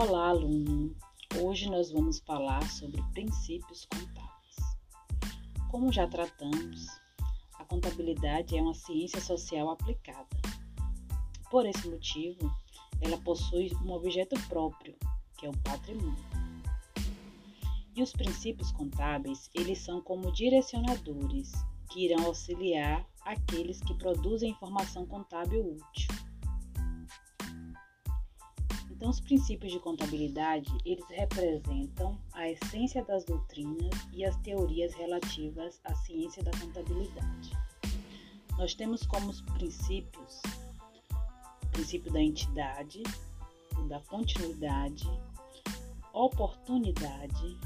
Olá, aluno! Hoje nós vamos falar sobre princípios contábeis. Como já tratamos, a contabilidade é uma ciência social aplicada. Por esse motivo, ela possui um objeto próprio, que é o patrimônio. E os princípios contábeis, eles são como direcionadores que irão auxiliar aqueles que produzem informação contábil útil. Então, os princípios de contabilidade, eles representam a essência das doutrinas e as teorias relativas à ciência da contabilidade. Nós temos como princípios o princípio da entidade, o da continuidade, oportunidade,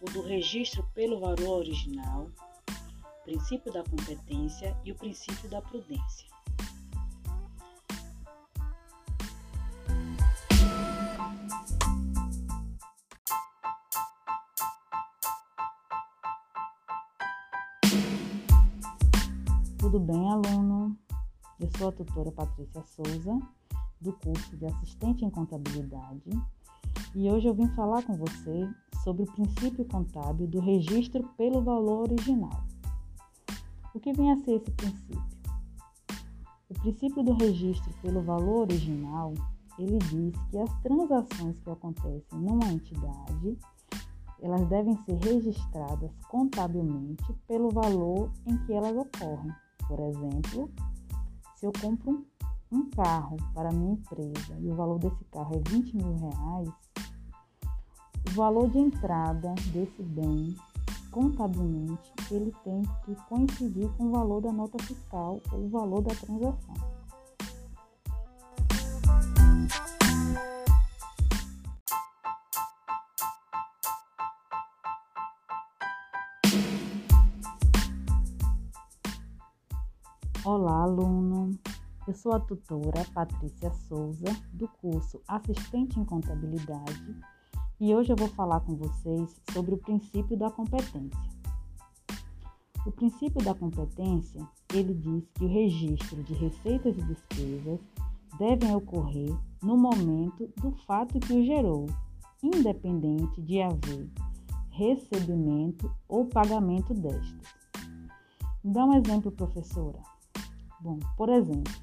o do registro pelo valor original, o princípio da competência e o princípio da prudência. Tudo bem, aluno? Eu sou a tutora Patrícia Souza, do curso de Assistente em Contabilidade, e hoje eu vim falar com você sobre o princípio contábil do registro pelo valor original. O que vem a ser esse princípio? O princípio do registro pelo valor original, ele diz que as transações que acontecem numa entidade elas devem ser registradas contabilmente pelo valor em que elas ocorrem. Por exemplo, se eu compro um carro para minha empresa e o valor desse carro é 20 mil reais, o valor de entrada desse bem, contabilmente, ele tem que coincidir com o valor da nota fiscal ou o valor da transação. Olá, aluno! Eu sou a tutora Patrícia Souza, do curso Assistente em Contabilidade, e hoje eu vou falar com vocês sobre o princípio da competência. O princípio da competência, ele diz que o registro de receitas e despesas devem ocorrer no momento do fato que o gerou, independente de haver recebimento ou pagamento destas. Dá um exemplo, professora. Bom, por exemplo,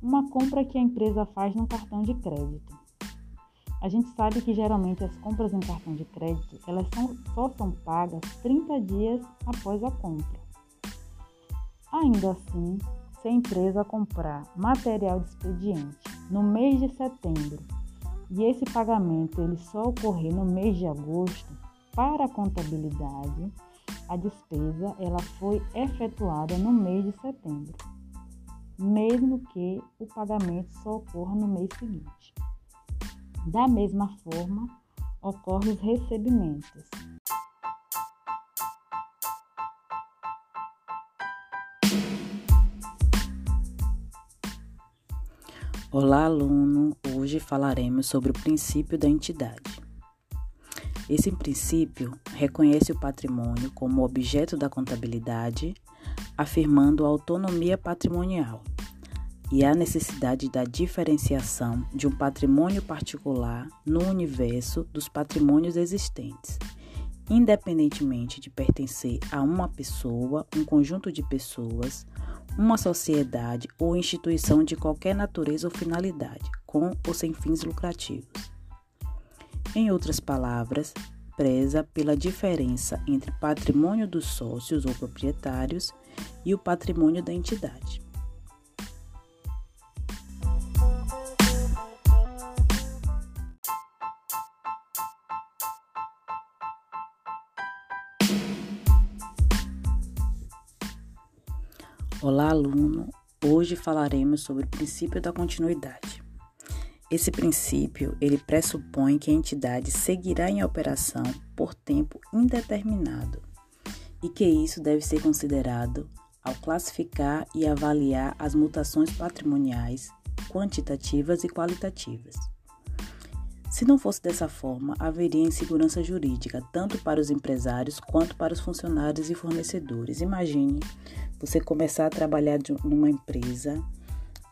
uma compra que a empresa faz no cartão de crédito. A gente sabe que geralmente as compras em cartão de crédito elas são, só são pagas 30 dias após a compra. Ainda assim, se a empresa comprar material de expediente no mês de setembro e esse pagamento ele só ocorrer no mês de agosto, para a contabilidade, a despesa ela foi efetuada no mês de setembro mesmo que o pagamento só ocorra no mês seguinte. Da mesma forma, ocorrem os recebimentos. Olá, aluno! Hoje falaremos sobre o princípio da entidade. Esse princípio reconhece o patrimônio como objeto da contabilidade, afirmando a autonomia patrimonial e a necessidade da diferenciação de um patrimônio particular no universo dos patrimônios existentes, independentemente de pertencer a uma pessoa, um conjunto de pessoas, uma sociedade ou instituição de qualquer natureza ou finalidade, com ou sem fins lucrativos. Em outras palavras, preza pela diferença entre patrimônio dos sócios ou proprietários e o patrimônio da entidade. Olá, aluno! Hoje falaremos sobre o princípio da continuidade. Esse princípio, ele pressupõe que a entidade seguirá em operação por tempo indeterminado e que isso deve ser considerado ao classificar e avaliar as mutações patrimoniais, quantitativas e qualitativas. Se não fosse dessa forma, haveria insegurança jurídica tanto para os empresários quanto para os funcionários e fornecedores. Imagine você começar a trabalhar numa empresa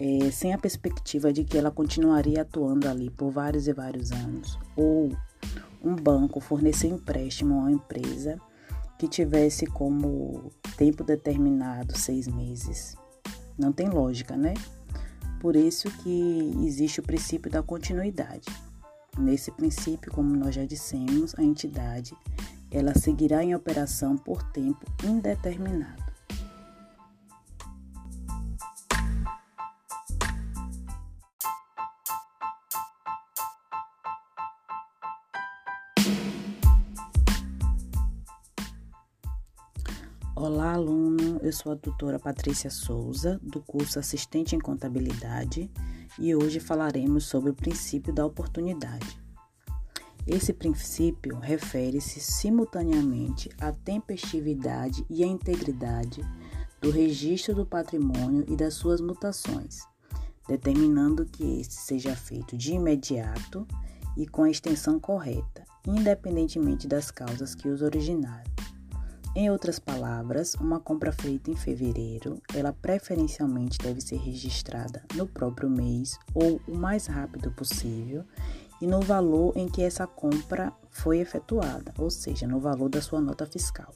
é, sem a perspectiva de que ela continuaria atuando ali por vários e vários anos, ou um banco fornecer empréstimo a uma empresa que tivesse como tempo determinado seis meses. Não tem lógica, né? Por isso que existe o princípio da continuidade. Nesse princípio, como nós já dissemos, a entidade ela seguirá em operação por tempo indeterminado. Olá, aluno. Eu sou a doutora Patrícia Souza, do curso Assistente em Contabilidade, e hoje falaremos sobre o princípio da oportunidade. Esse princípio refere-se simultaneamente à tempestividade e à integridade do registro do patrimônio e das suas mutações, determinando que este seja feito de imediato e com a extensão correta, independentemente das causas que os originaram. Em outras palavras, uma compra feita em fevereiro, ela preferencialmente deve ser registrada no próprio mês ou o mais rápido possível e no valor em que essa compra foi efetuada, ou seja, no valor da sua nota fiscal.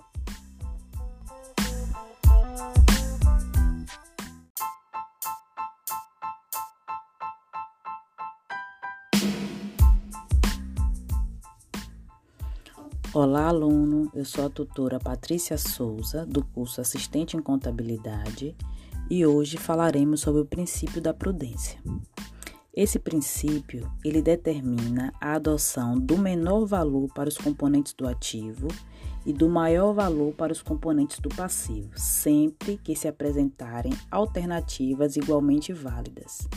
Olá, aluno. Eu sou a tutora Patrícia Souza, do curso Assistente em Contabilidade, e hoje falaremos sobre o princípio da prudência. Esse princípio, ele determina a adoção do menor valor para os componentes do ativo e do maior valor para os componentes do passivo, sempre que se apresentarem alternativas igualmente válidas.